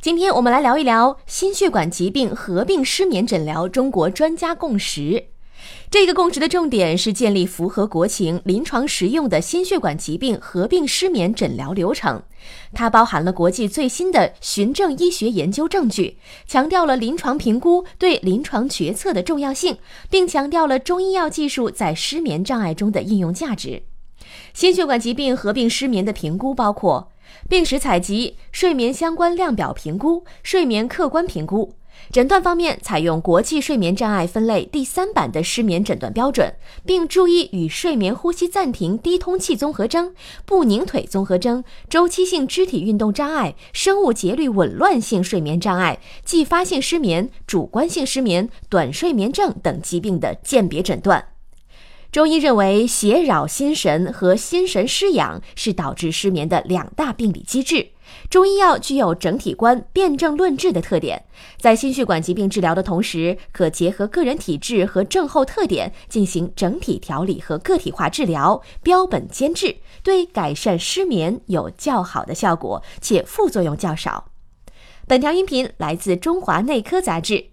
今天我们来聊一聊心血管疾病合并失眠诊疗中国专家共识。这个共识的重点是建立符合国情、临床实用的心血管疾病合并失眠诊疗流程。它包含了国际最新的循证医学研究证据，强调了临床评估对临床决策的重要性，并强调了中医药技术在失眠障碍中的应用价值。心血管疾病合并失眠的评估包括。病史采集、睡眠相关量表评估、睡眠客观评估。诊断方面，采用国际睡眠障碍分类第三版的失眠诊断标准，并注意与睡眠呼吸暂停低通气综合征、不宁腿综合征、周期性肢体运动障碍、生物节律紊乱性睡眠障碍、继发性失眠、主观性失眠、短睡眠症等疾病的鉴别诊断。中医认为，邪扰心神和心神失养是导致失眠的两大病理机制。中医药具有整体观、辨证论治的特点，在心血管疾病治疗的同时，可结合个人体质和症候特点进行整体调理和个体化治疗，标本兼治，对改善失眠有较好的效果，且副作用较少。本条音频来自《中华内科》杂志。